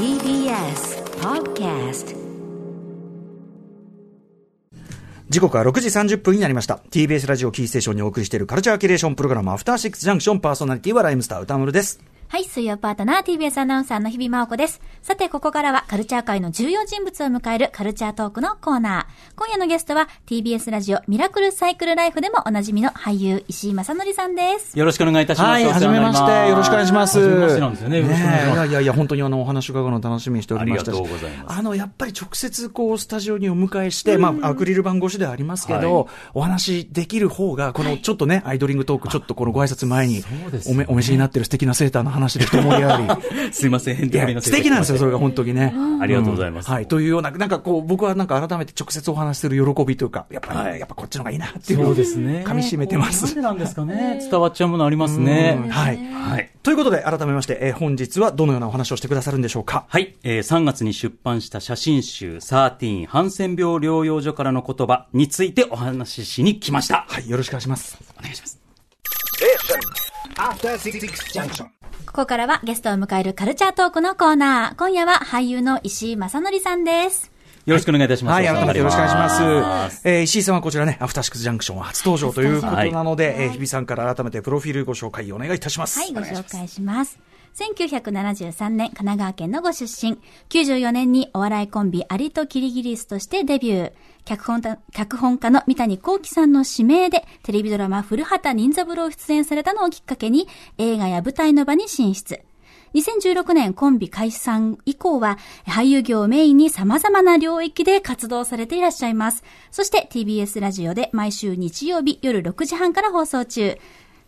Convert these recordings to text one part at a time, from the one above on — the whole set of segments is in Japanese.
TBS Podcast 時刻は6時30分になりました。TBS ラジオキーステーションにお送りしているカルチャーキュレーションプログラムアフターシックスジャンクションパーソナリティはライムスター歌丸です。はい、水曜パートナー TBS アナウンサーの日々真央子です。さて、ここからはカルチャー界の重要人物を迎えるカルチャートークのコーナー。今夜のゲストは TBS ラジオミラクルサイクルライフでもおなじみの俳優石井正則さんです。よろしくお願いいたします。はい、はめまして。よろしくお願いします。はじめましてなんですよね。よろしくお願いします。やいやいや、本当にあの、お話伺うの楽しみにしておりましたし。ありがとうございますあの、やっぱり直接こう、スタジオにお迎えして、まあ、アクリル板越しではありますけど、はいお話できる方が、このちょっとね、アイドリングトーク、ちょっとこのご挨拶前におめ、お召しになってる素敵なセーターの話で一盛り上がり。すいません、変いや素敵なんですよ、それが本当にね。ありがとうございますんはい、というような、なんかこう、僕はなんか改めて直接お話しする喜びというか、やっぱやっぱこっちの方がいいなっていうそうですね。噛み締めてます。なんでなんですかね。伝わっちゃうものありますねうん。はい。はい。ということで、改めまして、えー本日はどのようなお話をしてくださるんでしょうか？はい、えー、3月に出版した写真集13ハンセン病療養所からの言葉についてお話ししに来ました。はい、よろしくお願いします。お願いします。After Six Junction ここからはゲストを迎えるカルチャートークのコーナー。今夜は俳優の石井正則さんです。よろしくお願いいたします。はい、改めてよろしくお願いします。す。えー石井さんはこちらね、アフターシックスジャンクションは初登場ということなので、えー日比さんから改めてプロフィールご紹介お願いいたします。はい、ご紹介します。1973年、神奈川県のご出身。94年にお笑いコンビ、アリとキリギリスとしてデビュー。脚本脚本家の三谷幸喜さんの指名で、テレビドラマ、古畑任三郎出演されたのをきっかけに、映画や舞台の場に進出。2016年コンビ解散以降は俳優業をメインに様々な領域で活動されていらっしゃいます。そして TBS ラジオで毎週日曜日夜6時半から放送中。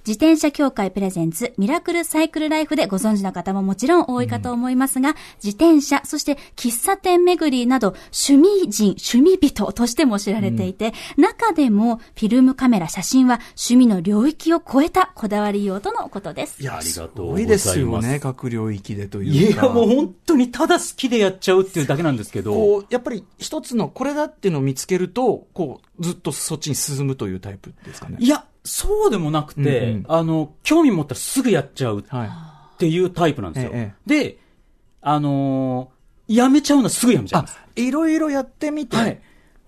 自転車協会プレゼンツミラクルサイクルライフでご存知の方ももちろん多いかと思いますが、自転車、そして喫茶店巡りなど趣味人、趣味人としても知られていて、中でもフィルムカメラ、写真は趣味の領域を超えたこだわり用とのことですい。や、ありすがとうございますごいですよね、各領域でといいうか。や、もう本当にただ好きでやっちゃうっていうだけなんですけど。こう、やっぱり一つのこれだっていうのを見つけると、こう、ずっとそっちに進むというタイプですかね。いや、そうでもなくて、うんうんあの、興味持ったらすぐやっちゃうはっていうタイプなんですよ。えで、あのーやめちゃうのはすぐやめちゃいます。、いろいろやってみて。はい。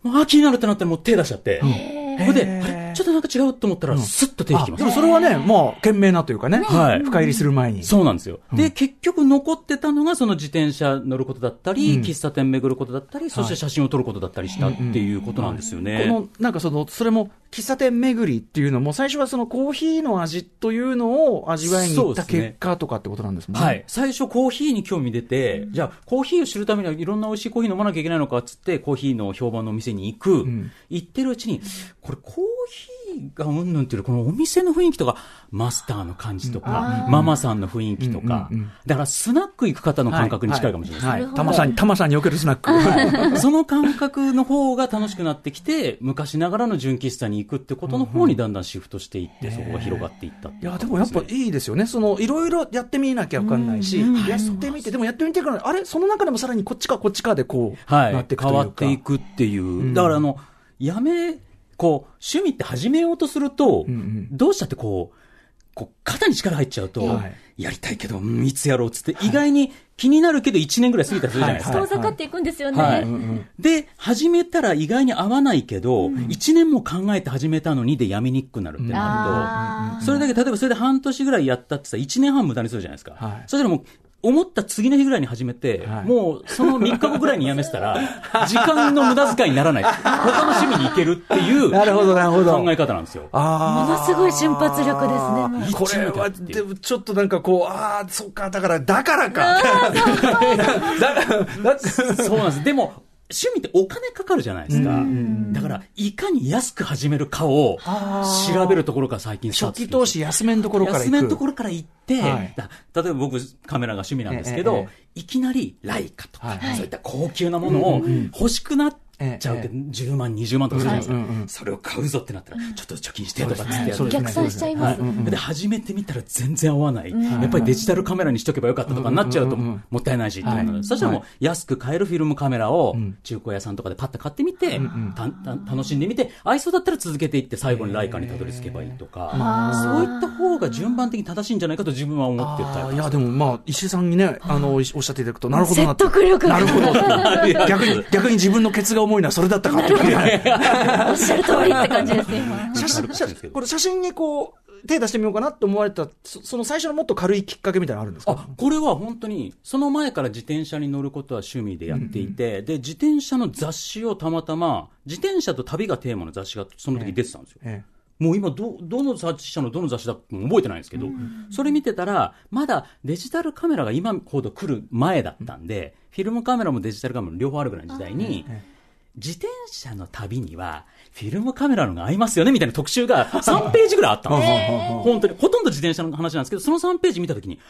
もうあ、気になるってなったらもう手出しちゃって。それで、あれ？ちょっとなんか違うと思ったら、スッと手引きます。あでもそれはね、まあ、賢明なというかね。はい深入りする前に。そうなんですよ。で、結局残ってたのが、その自転車乗ることだったり、うん喫茶店巡ることだったり、そして写真を撮ることだったりしたっていうことなんですよね。この、なんかその、それも、喫茶店巡りっていうのも、最初はそのコーヒーの味というのを味わいに行った結果とかってことなんですもんね。はい。最初コーヒーに興味出て、じゃあコーヒーを知るためにはいろんな美味しいコーヒー飲まなきゃいけないのかっつって、コーヒーの評判のお店に行く。ん行ってるうちに、これコーヒーがうんぬんっていうよりこのお店の雰囲気とか、マスターの感じとか、ママさんの雰囲気とか、だからスナック行く方の感覚に近いかもしれないですさんに、たまさんにおけるスナック。その感覚の方が楽しくなってきて、昔ながらの純喫茶に行くってことの方にだんだんシフトしていって、そこが広がっていったっていや、でもやっぱいいですよね。その、いろいろやってみなきゃわかんないし、やってみて、でもやってみてから、あれ？その中でもさらにこっちかこっちかでこう、はい、なっていくというか。変わっていくっていう。んだからあの、やめ、こう、趣味って始めようとすると、うんうん。どうしたってこう、こう、肩に力入っちゃうと、はい。やりたいけど、うんいつやろうっつって、意外に気になるけど1年ぐらい過ぎたりするじゃないですか。はい。遠ざかっていくんですよね。はい。うんうん。で、始めたら意外に合わないけど、1年も考えて始めたのにでやめにくくなるってなると、あーそれだけ例えばそれで半年ぐらいやったってさ、1年半無駄にするじゃないですか。はい。そしたらもう、思った次の日ぐらいに始めて、はいもうその3日後ぐらいにやめてたら、時間の無駄遣いにならない。他の趣味に行けるっていう なるほど、なるほど。考え方なんですよ。あものすごい瞬発力ですね。これは、でもちょっとなんかこう、ああ、そっか、だから、だからか。だだそうなんです。でも、趣味ってお金かかるじゃないですか。だから、いかに安く始めるかを調べるところから最近初期投資安めんところから。安めのところから行って、はい。だ例えば僕カメラが趣味なんですけど、えええいきなりライカとか、はい。そういった高級なものを欲しくなって、えちゃうけど、10万、20万とかするじゃないですか。それを買うぞってなったら、ちょっと貯金してとかっつって逆算しちゃいます。はい。で、始めてみたら全然合わない。やっぱりデジタルカメラにしとけばよかったとかになっちゃうと、もったいないしそしたらもう安く買えるフィルムカメラをん。中古屋さんとかでパッと買ってみて、たた楽しんでみて、合いそうだったら続けていって最後にライカにたどり着けばいいとか、そういった方が順番的に正しいんじゃないかと自分は思ってるタイプあー。いや、でもまあ、石井さんにね、あの、おっしゃっていただくと、なるほどなって。説得力が。なるほど。逆に、逆に自分のケツが重いのはそれだったかって。いうね。おっしゃる通りって感じです、今。写真、写これ写真にこう、手出してみようかなって思われた、そその最初のもっと軽いきっかけみたいなのあるんですか？あ、これは本当に、その前から自転車に乗ることは趣味でやっていて、で、自転車の雑誌をたまたま、自転車と旅がテーマの雑誌がその時出てたんですよ。えもう今ど、どの雑誌社のどの雑誌だかも覚えてないんですけど、それ見てたら、まだデジタルカメラが今ほど来る前だったんで、フィルムカメラもデジタルカメラも両方あるぐらいの時代に、自転車の旅には、フィルムカメラのが合いますよねみたいな特集が 3ページぐらいあったんですよ。本当に。ほとんど自転車の話なんですけど、その3ページ見たときに、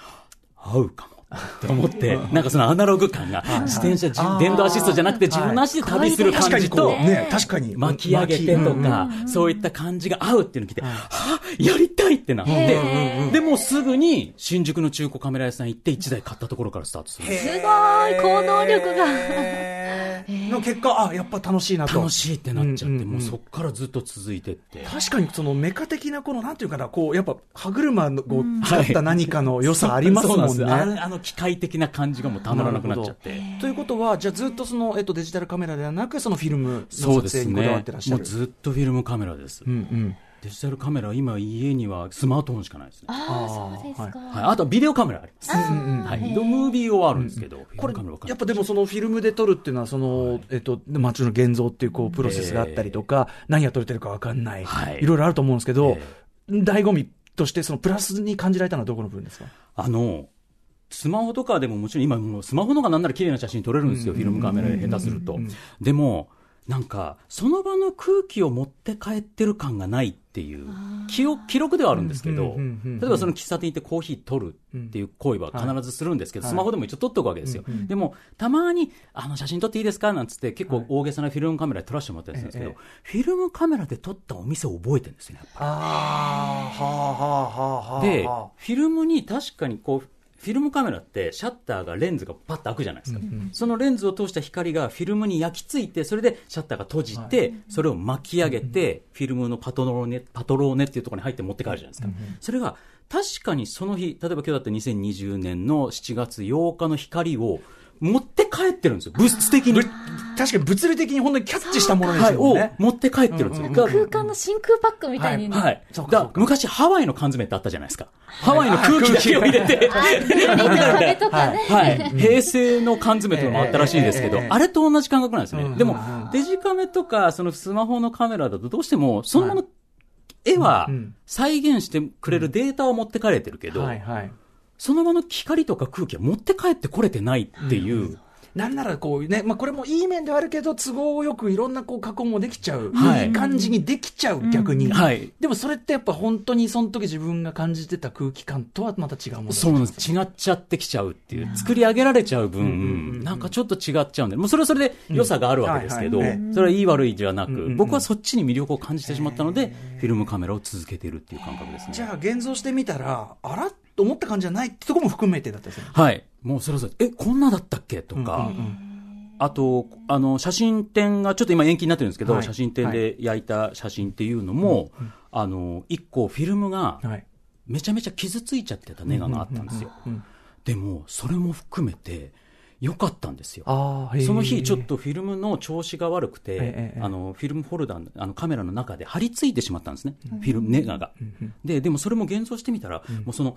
合うかも。って思って、なんかそのアナログ感が、自転車、じ電動アシストじゃなくて自分の足で旅する確か感じと、確かに。巻き上げてとか、そういった感じが合うっていうのを聞いて、はぁ、やりたいってなって、で、もうすぐに新宿の中古カメラ屋さん行って1台買ったところからスタートする。んです。すごい、行動力が。の結果、あ、やっぱ楽しいなと。楽しいってなっちゃって、もうそっからずっと続いてって。確かにそのメカ的なこの、なんていうかな、こう、やっぱ歯車のこう、使った何かの良さありますもんね。の機械的な感じがもうたまらなくなっちゃって。ということは、じゃあずっとその、えっと、デジタルカメラではなく、そのフィルムそうですの撮影にこだわっねてらっし。ゃる。もうずっとフィルムカメラです。うんうん。デジタルカメラ、今家にはスマートフォンしかないですね。ああ、そうですか。はい、あとはビデオカメラあります。はい、ビデオムービー用はあるんですけど、これやっぱでもそのフィルムで撮るっていうのは、その、えっと、街の現像っていうこう、プロセスがあったりとか、何が撮れてるかわかんない。はいいろいろあると思うんですけどえ、醍醐味として、そのプラスに感じられたのはどこの部分ですか？あの、スマホとかでももちろん今もうスマホの方がなんなら綺麗な写真撮れるんですよ、フィルムカメラで下手すると。でも、なんか、その場の空気を持って帰ってる感がないっていう、記憶記録ではあるんですけど、例えばその喫茶店行ってコーヒー取るっていう行為は必ずするんですけど、はい。スマホでも一応撮っておくわけですよ。でも、たまに、あの写真撮っていいですかなんつって結構大げさなフィルムカメラで撮らせてもらったりするんですけど、えフィルムカメラで撮ったお店を覚えてるんですよね、やっぱああ、はあはあはあはあ。で、フィルムに確かにこう、フィルムカメラってシャッターがレンズがパッと開くじゃないですか、そのレンズを通した光がフィルムに焼き付いてそれでシャッターが閉じて、それを巻き上げて、フィルムのパトローネパトローネっていうところに入って持って帰るじゃないですか、それが確かにその日例えば今日だって2020年の7月8日の光を持って帰ってるんですよ。物質的に、ぶ確かに物理的に本当にキャッチしたものですはい、をよね。持って帰ってるんですよ、空間の真空パックみたいにね。はい。そうかだ昔ハワイの缶詰ってあったじゃないですか。ハワイの空気だけを入れて。はい。平成の缶詰というのもあったらしいですけどええええ、あれと同じ感覚なんですね。うんでも、デジカメとか、そのスマホのカメラだとどうしても、そのままは絵はうん再現してくれるデータを持って帰れてるけど、はいはい。その場の光とか空気は持って帰ってこれてないっていう、なんならこうね、まあこれもいい面ではあるけど、都合よくいろんなこう加工もできちゃう。感じにできちゃう、逆に。はい。でもそれってやっぱ本当にその時自分が感じてた空気感とはまた違うものそうなんです。違っちゃってきちゃうっていう、作り上げられちゃう分、なんかちょっと違っちゃうんで、もうそれはそれで良さがあるわけですけど、それはいい悪いじゃなく、んうん僕はそっちに魅力を感じてしまったので、フィルムカメラを続けているっていう感覚ですね。じゃあ現像してみたら、あらと思った感じじゃないってところも含めてだったす。はい。もうそれぞれ、え、こんなだったっけ？とか、あと、あの、写真展がちょっと今延期になってるんですけど、はい。写真展で焼いた写真っていうのも、あの、一個フィルムがはい。めちゃめちゃ傷ついちゃってたネガがあったんですよ。でも、それも含めて、良かったんですよ。その日、ちょっとフィルムの調子が悪くて、ええあのフィルムホルダーのあのカメラの中で張り付いてしまったんですね、フィルムネガが。で、でもそれも現像してみたら、もうその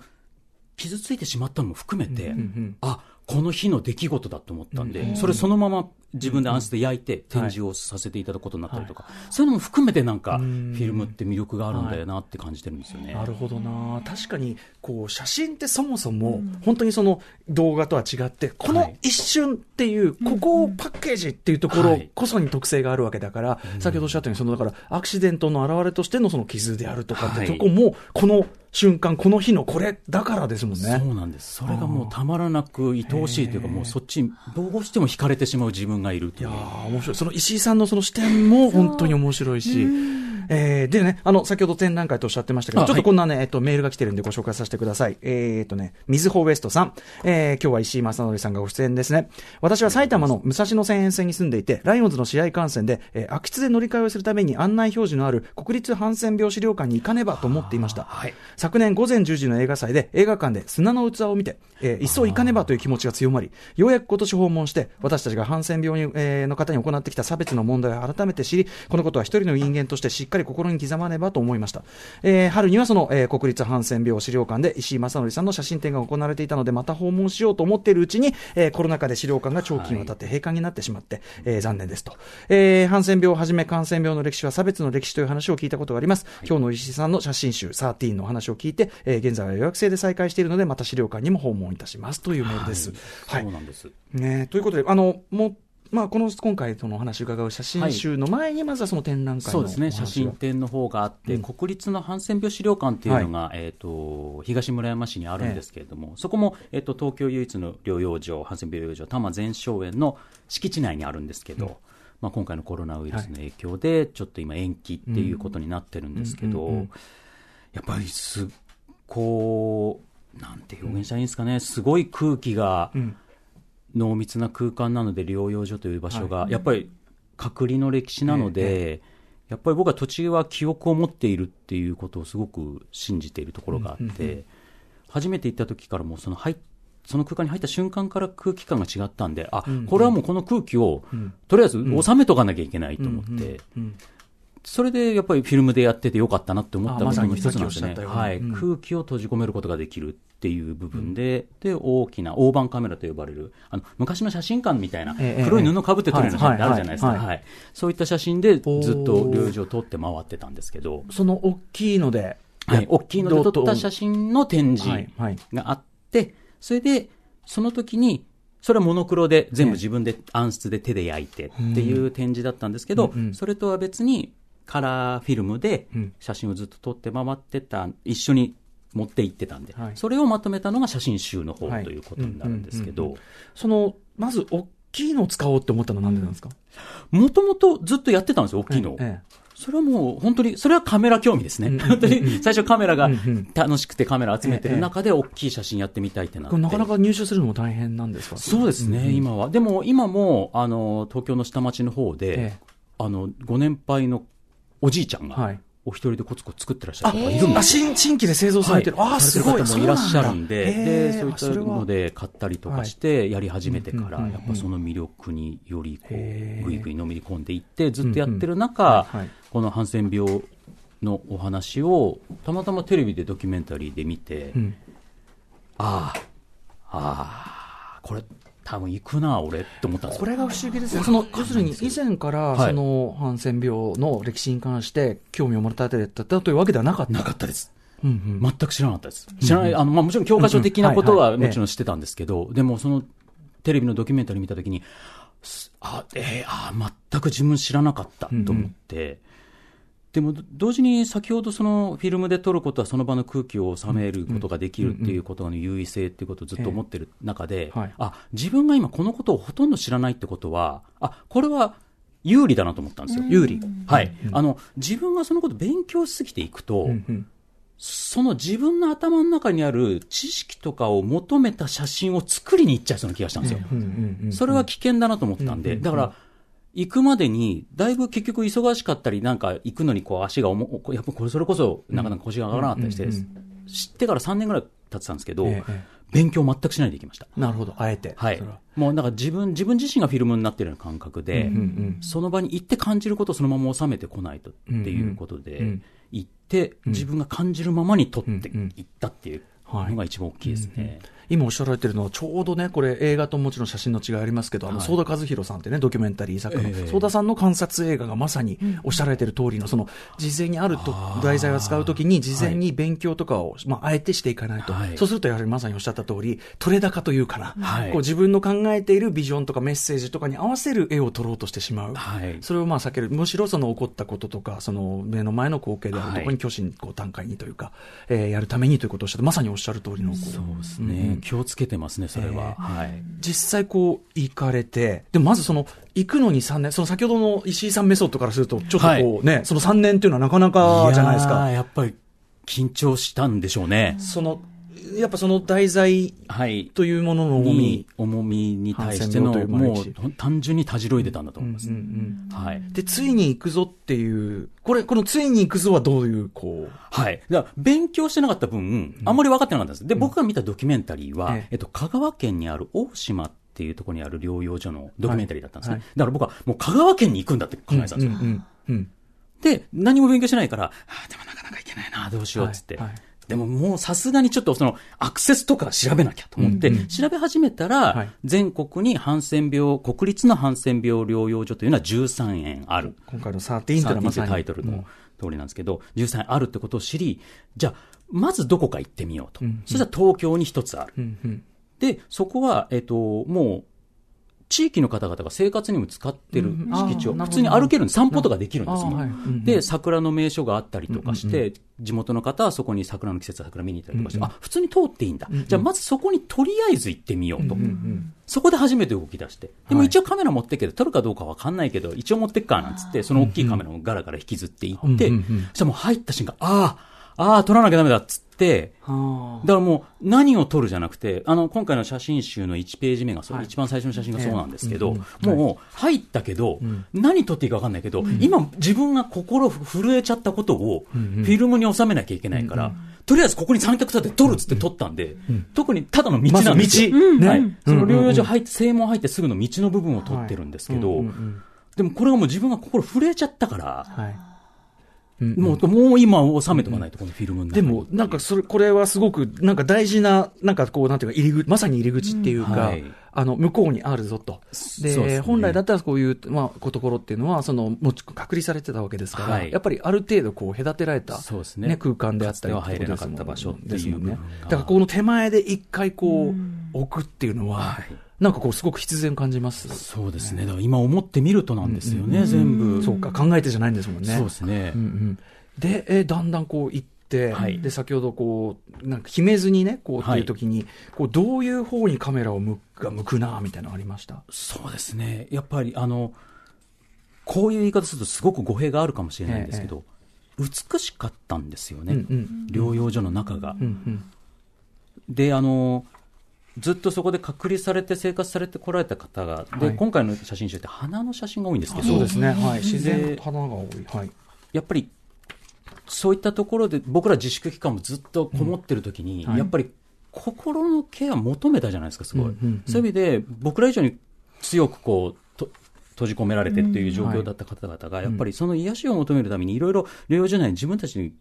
傷ついてしまったのも含めて、あこの日の出来事だと思ったんで、それそのまま自分で暗室で焼いて展示をさせていただくことになったりとか、そういうのも含めてなんか、フィルムって魅力があるんだよなって感じてるんですよね。なるほどな。確かにこう写真ってそもそも本当にその動画とは違ってこの一瞬っていうここをパッケージっていうところこそに特性があるわけだから先ほどおっしゃったようにそのだからアクシデントの表れとしてのその傷であるとかってはい。とこもこの瞬間、この日のこれだからですもんね。そうなんです。それがもうたまらなく愛おしいというか、もうそっちにどうしても惹かれてしまう自分がいるという。いやー面白い。その石井さんのその視点も本当に面白いし、えーでね、あの、先ほど展覧会とおっしゃってましたけど、あちょっとこんなね、えっと、メールが来てるんでご紹介させてください。えーっとね、みずほウエストさん、えー今日は石井正則さんがご出演ですね。私は埼玉の武蔵野線沿線に住んでいて、ライオンズの試合観戦で、えー空き地で乗り換えをするために案内表示のある国立ハンセン病資料館に行かねばと思っていました。はい昨年午前10時の映画祭で映画館で砂の器を見て、えー一層行かねばという気持ちが強まり、ようやく今年訪問して、私たちがハンセン病に、えーの方に行ってきた差別の問題を改めて知り、このことは一人の人間としてしっかり心に刻まねばと思いました。えー春にはその、えー国立ハンセン病資料館で石井正則さんの写真展が行われていたので、また訪問しようと思っているうちに、えーコロナ禍で資料館が長期にわたって閉館になってしまって、えー残念ですと。えーハンセン病をはじめ感染病の歴史は差別の歴史という話を聞いたことがあります。今日の石井さんの写真集13のお話を聞いて、えー現在は予約制で再開しているので、また資料館にも訪問いたしますというメールです。はい。そうなんです。ね、ということで、あの、もう、まあ、この、今回、そのお話を伺う写真集の前に、まずはその展覧会のそうですね、写真展の方があって、うん。国立のハンセン病資料館っていうのが、えっ、と、東村山市にあるんですけれども、そこも、えっ、と、東京唯一の療養所、ハンセン病療養所、多摩全生園の敷地内にあるんですけど、まあ、今回のコロナウイルスの影響で、ちょっと今延期っていうことになってるんですけど、うん。うん。うん。やっぱりすっこう、なんて表現したらいいんですかね、すごい空気がん濃密な空間なので、療養所という場所が、やっぱり隔離の歴史なので、やっぱり僕は土地は記憶を持っているっていうことをすごく信じているところがあって、初めて行った時からもうその入っその空間に入った瞬間から空気感が違ったんで、あ、これはもうこの空気を、とりあえず収めとかなきゃいけないと思って、うんそれでやっぱりフィルムでやっててよかったなって思ったの一つなんですね。はい、うん。空気を閉じ込めることができるっていう部分で、で、大きな大判カメラと呼ばれる、あの、昔の写真館みたいな、ええ黒い布かぶって撮る写真ってあるじゃないですか。はい。そういった写真でずっと療養所を撮って回ってたんですけど、その大きいので、はい、大きいので撮った写真の展示があって、それで、その時に、それはモノクロで全部自分で暗室で手で焼いてっていう展示だったんですけど、それとは別にカラーフィルムでうん。写真をずっと撮って回ってた、一緒に持って行ってたんで、はい。それをまとめたのが写真集の方はい。ということになるんですけど、その、まず、大きいのを使おうって思ったのはなんでなんですか、もともとずっとやってたんですよ、大きいのを。えそれはもう本当に、それはカメラ興味ですね。うん本当に最初カメラが楽しくてカメラ集めてる中で大きい写真やってみたいってなって。なかなか入手するのも大変なんですか？そうですね、今は。でも今も、あの、東京の下町の方で、ええ。あの、ご年配のおじいちゃんがはい、お一人でコツコツ作ってらっしゃる方がいるんあ、ですよ。新、新規で製造されてる。ああ、すごい。方もいらっしゃるんで、そうなんだで、そういったので買ったりとかしてやり始めてから、やっぱその魅力によりこう、ぐいぐいのめり込んでいって、ずっとやってるうん中、はいはい。このハンセン病のお話を、たまたまテレビでドキュメンタリーで見て、うん。ああ、ああ、これ、多分行くな、俺って思ったんですよ。これが不思議ですね。その、要するに以前から、はいその、ハンセン病の歴史に関して興味を持たれてたというわけではなかった。なかったです。うんうん全く知らなかったです。知らない、あの、まあ、もちろん教科書的なことうんうんはもちろん知ってたんですけど、でもそのテレビのドキュメンタリー見たときに、すあ、えーあー、全く自分知らなかったと思って、でもど同時に先ほどそのフィルムで撮ることはその場の空気を収めることができるっていうことの優位性っていうことをずっと思ってる中で、あ、自分が今このことをほとんど知らないってことは、あ、これは有利だなと思ったんですよ。有利。はい。あの、自分がそのことを勉強しすぎていくと、その自分の頭の中にある知識とかを求めた写真を作りに行っちゃいそうな気がしたんですよ。それは危険だなと思ったんで、うんだから、行くまでに、だいぶ結局忙しかったり、なんか行くのにこう足が重やっぱこれそれこそなかなか腰が上がらなかったりして、うん。うん。知ってから3年ぐらい経ってたんですけど、えええ勉強全くしないで行きました。なるほど、あえて。はい。もうなんか自分、自分自身がフィルムになってるような感覚で、うんうんその場に行って感じることをそのまま収めてこないとっていうことで、うんうん。行って自分が感じるままに撮ってうんうん。いったっていうのが一番大きいですね。今おっしゃられてるのは、ちょうどね、これ、映画ともちろん写真の違いありますけど、あの、はい。相田和弘さんってね、ドキュメンタリー作家の、ええ。相田さんの観察映画がまさにおっしゃられてる通りの、その、事前にあると題材を使うときに、事前に勉強とかを、まあ、あえてしていかないと、はい。そうすると、やはりまさにおっしゃった通り、取れ高というかな、はい。こう自分の考えているビジョンとかメッセージとかに合わせる絵を撮ろうとしてしまう。はい。それをまあ避ける。むしろその起こったこととか、その目の前の光景であるところに虚心こう段階にというか、えーやるためにということをおっしゃって、まさにおっしゃる通りの。そうですね、気をつけてますね、それは。はい。実際こう行かれて、でもまずその行くのに3年、その先ほどの石井さんメソッドからすると、ちょっとこうね、その3年っていうのはなかなかじゃないですやか。ーやっぱり緊張したんでしょうね。その、やっぱその題材はい。というものの重みに。重みに対しての、もう単純にたじろいでたんだと思います。うんうんはい。で、ついに行くぞっていう、これ、このついに行くぞはどういう、こう、はい。だ勉強してなかった分、あんまり分かってなかったんです。で、僕が見たドキュメンタリーは、えええっと、香川県にある大島っていうところにある療養所のドキュメンタリーだったんですね。はいだから僕はもう香川県に行くんだって考えてたんですよ。うんうんうんで、何も勉強してないから、ああ、でもなかなかいけないな、どうしようっつって。はいはいでももうさすがにちょっとそのアクセスとか調べなきゃと思って、調べ始めたら、はい全国にハンセン病、国立のハンセン病療養所というのは13園ある。今回の13というのはまさに。タイトルうんの通りなんですけど、13あるってことを知り、じゃあ、まずどこか行ってみようと。そしたら東京に一つある。で、そこは、えっ、と、もう、地域の方々が生活にも使ってるうん敷地を、普通に歩けるんです。散歩とかできるんですもんで、桜の名所があったりとかして、地元の方はそこに桜の季節は桜見に行ったりとかして、うんあ、普通に通っていいんだ。じゃあ、まずそこにとりあえず行ってみようと。そこで初めて動き出して。でもはい。一応カメラ持ってっけど、撮るかどうかわかんないけど、一応持ってっか、なんつって、その大きいカメラをガラガラ引きずっていって、そしたらもう入った瞬間、ああ、ああ、撮らなきゃダメだっつって、はだからもう何を撮るじゃなくて、あの、今回の写真集の1ページ目がそう、はい。一番最初の写真がそうなんですけど、ええ。うん。もう入ったけど、ん。何撮っていいか分かんないけど、今自分が心震えちゃったことをフんうん。ィルムに収めなきゃいけないから、とりあえずここに三脚立てて撮るっつって撮ったんで、特にただの道なんですよ。道。ね。はい。そのうんうん。うん療養所入って、正門入ってすぐの道の部分を撮ってるんですけど、うんうんうん。でもこれがもう自分が心震えちゃったから、はい。うんもう、もう今収めておかないと、このフィルムでも、なんかそれ、これはすごく、なんか大事な、なんかこう、なんていうか、入り口、まさに入り口っていうか、うん。はい。あの、向こうにあるぞと。で、ね。本来だったらこういう、まあ、ところっていうのは、その、もち隔離されてたわけですから、はい。やっぱりある程度こう、隔てられた、そうですね。空間であったり入れなかった場所っていうですもんねだからこの手前で一回こう、置くっていうのは、はいなんかこう、すごく必然感じます。そうですね。だから今思ってみるとなんですよね、全部。そうか、考えてじゃないんですもんね。そうですねうんうん、で、えーだんだんこう行って、はいで、先ほどこう、なんか決めずにね、こうっていう時に、こう、どういう方にカメラを向くが向くな、みたいなのありました？そうですね。やっぱり、あの、こういう言い方するとすごく語弊があるかもしれないんですけど、美しかったんですよね。うんうん療養所の中が。うんうんで、あの、ずっとそこで隔離されて生活されてこられた方が、で、はい今回の写真集って花の写真が多いんですけど、そうですね、はい。自然での花が多い。はい。やっぱり、そういったところで、僕ら自粛期間もずっとこもってる時に、うんはいやっぱり心のケア求めたじゃないですか、すごい。うんうんうんそういう意味で、僕ら以上に強くこう、と閉じ込められてっていう状況だった方々が、やっぱりその癒しを求めるために、いろいろ療養所内に自分たちに、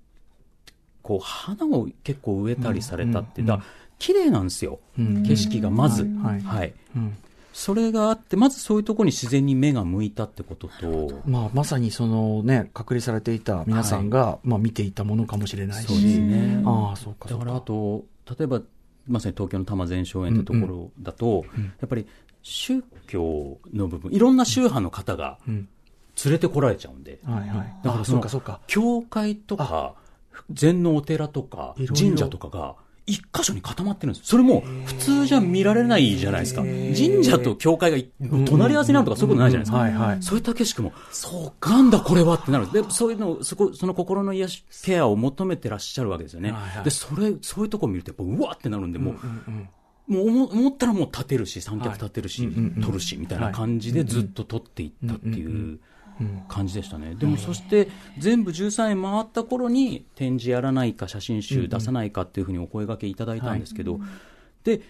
こう、花を結構植えたりされたって、うんだから綺麗なんですよ。うん景色がまず。はいはい。うんそれがあって、まずそういうところに自然に目が向いたってことと、まあ、まさにそのね、隔離されていた皆さんが、まあ、見ていたものかもしれないし。そうですね。ああ、そうか。だからあと、例えば、まさに東京の多摩前哨園ってところだと、やっぱり宗教の部分、いろんな宗派の方がうん。連れてこられちゃうんで、はいはい。あだからそのそうかそうか。教会とか、禅のお寺とか神社とかが、一箇所に固まってるんですそれも普通じゃ見られないじゃないですか。神社と教会がい隣り合わせになるとかそういうことないじゃないですか。はいはい。そういった景色も、そうなんだこれはってなる。で、そういうのを、そこ、その心の癒し、ケアを求めてらっしゃるわけですよね。はいはい。で、それ、そういうとこを見ると、やっぱ、うわってなるんで、もう、うんもう思思ったらもう立てるし、三脚立てるし、はいうんうんうん。撮るし、みたいな感じでずっと撮っていったっていう感じでしたね。でもそして、全部13円回った頃に展示やらないか、写真集出さないかっていうふうにお声掛けいただいたんですけど、で、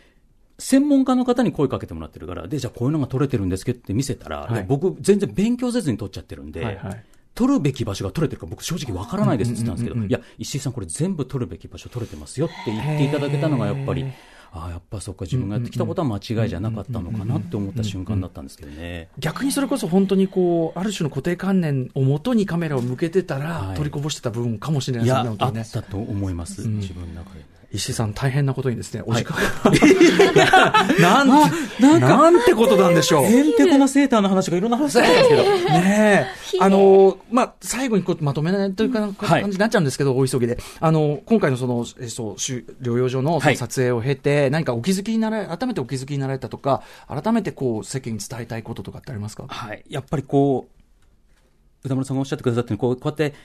専門家の方に声かけてもらってるから、で、じゃあこういうのが撮れてるんですけどって見せたら、はい。僕全然勉強せずに撮っちゃってるんで、はいはい。撮るべき場所が撮れてるか僕正直わからないですって言ったんですけど、うんうんうんうん。いや、石井さんこれ全部撮るべき場所撮れてますよって言っていただけたのがやっぱり、ああ、やっぱそっか、自分がやってきたことは間違いじゃなかったのかなって思った瞬間だったんですけどね。逆にそれこそ本当にこう、ある種の固定観念をもとにカメラを向けてたら、はい取りこぼしてた部分かもしれないいですね、や、あっ。たと思います、自分の中で。石井さん、大変なことにですね、おはい時間、なんて、なんてことなんでしょう。へんてこなセーターの話がいろんな話だったんですけど。ねえ。あの、まあ、最後にこうまとめないというか、はい感じになっちゃうんですけど、お急ぎで。あの、今回のその、えそう、収療養所の撮影を経て、何かお気づきになられ、改めてお気づきになられたとか、改めてこう、世間に伝えたいこととかってありますか？はい。やっぱりこう、歌丸さんがおっしゃってくださったように、こうこうやって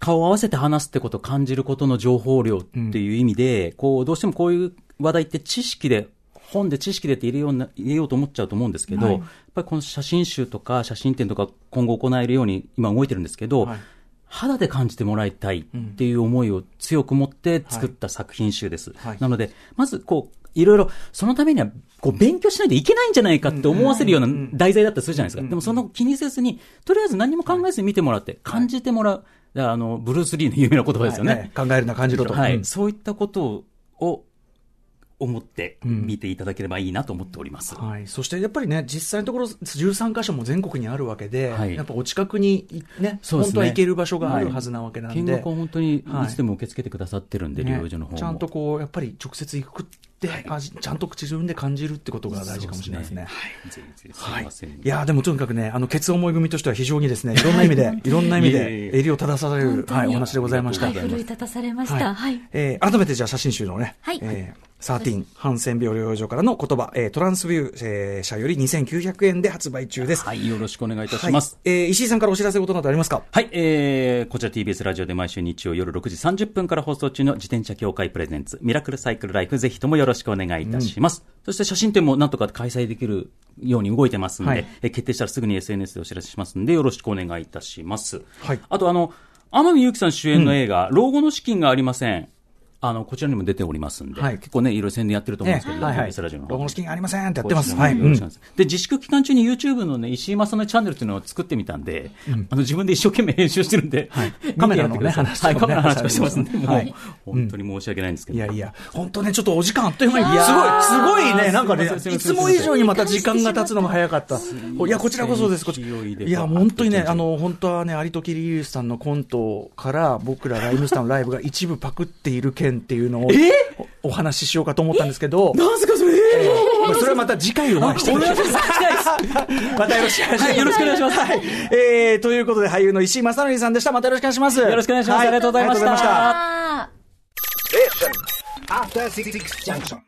顔を合わせて話すってことを感じることの情報量っていう意味で、こう、どうしてもこういう話題って知識で、本で知識でって入れような、入れようと思っちゃうと思うんですけど、はい。やっぱりこの写真集とか写真展とか今後行えるように今動いてるんですけど、はい。肌で感じてもらいたいっていう思いを強く持って作った作品集です。はい。なので、まずこう、いろいろ、そのためには、こう、勉強しないといけないんじゃないかって思わせるような題材だったりするじゃないですか。でもその気にせずに、とりあえず何も考えずに見てもらって、感じてもらう。だからあの、ブルース・リーの有名な言葉ですよね。はい考えるな、感じろと。はい、うん。そういったことを思って見ていただければいいなと思っております。はい、そしてやっぱりね、実際のところ、13箇所も全国にあるわけで、はい。やっぱお近くにいね、ね。本当は行ける場所があるはずなわけなんで、見学を本当にいはい。つでも受け付けてくださってるんで、ね。療養所の方も。ちゃんとこう、やっぱり直接行くって、あじちゃんと自分で感じるってことが大事かもしれないですね。はい。いいません。いやーでもとにかくね、あの、ケツ思い組としては非常にですね、いろんな意味で、いろんな意味で、襟を正される、はい、お話でございました。はい立たされました。はい。えー改めてじゃあ写真集のね、はいえー、13、ハンセン病療養所からの言葉、えートランスビュー、えー社より2900円で発売中です。はい、よろしくお願いいたします。はいえー石井さんからお知らせことなどありますか？はい、えー、こちら TBS ラジオで毎週日曜夜6時30分から放送中の自転車協会プレゼンツ、ミラクルサイクルライフ、ぜひともよろしくお願いいたします。そして写真展もなんとか開催できるように動いてますんで、はいえー決定したらすぐに SNS でお知らせしますんで、よろしくお願いいたします。はいあとあの、天海祐希さん主演の映画、老後の資金がありません。あの、こちらにも出ておりますんで、はい。結構ね、いろいろ宣伝やってると思うんですけど、はいはい。ラジオの方。ロゴの資金がありませんってやってます。は、はい。で、自粛期間中に YouTube のね、石井正のチャンネルっていうのを作ってみたんで、あの、自分で一生懸命編集してるんで、見てカメラのね話はい、カメラの話とかしてますんで、もう、はい。本当に申し訳ないんですけど。いやいや、本当ね、ちょっとお時間あっという間に、すごい、すごいね、なんかね、すいつも以上にまた時間が経つのが早かった。いや、こちらこそです、こち勢いや、本当にね、あの、本当はね、有時リリースさんのコントから、僕らライムスターのライブが一部パクっている件っていうのを、おお話ししようかと思ったんですけど、なんすかそれ？まあそれはまた次回をお願いしてます。またよろしくお願いします。はいよろしくお願いします。はい。えー、ということで、俳優の石井正則さんでした。またよろしくお願いします。よろしくお願いします。はありがとうございました。ありがとうございました。あ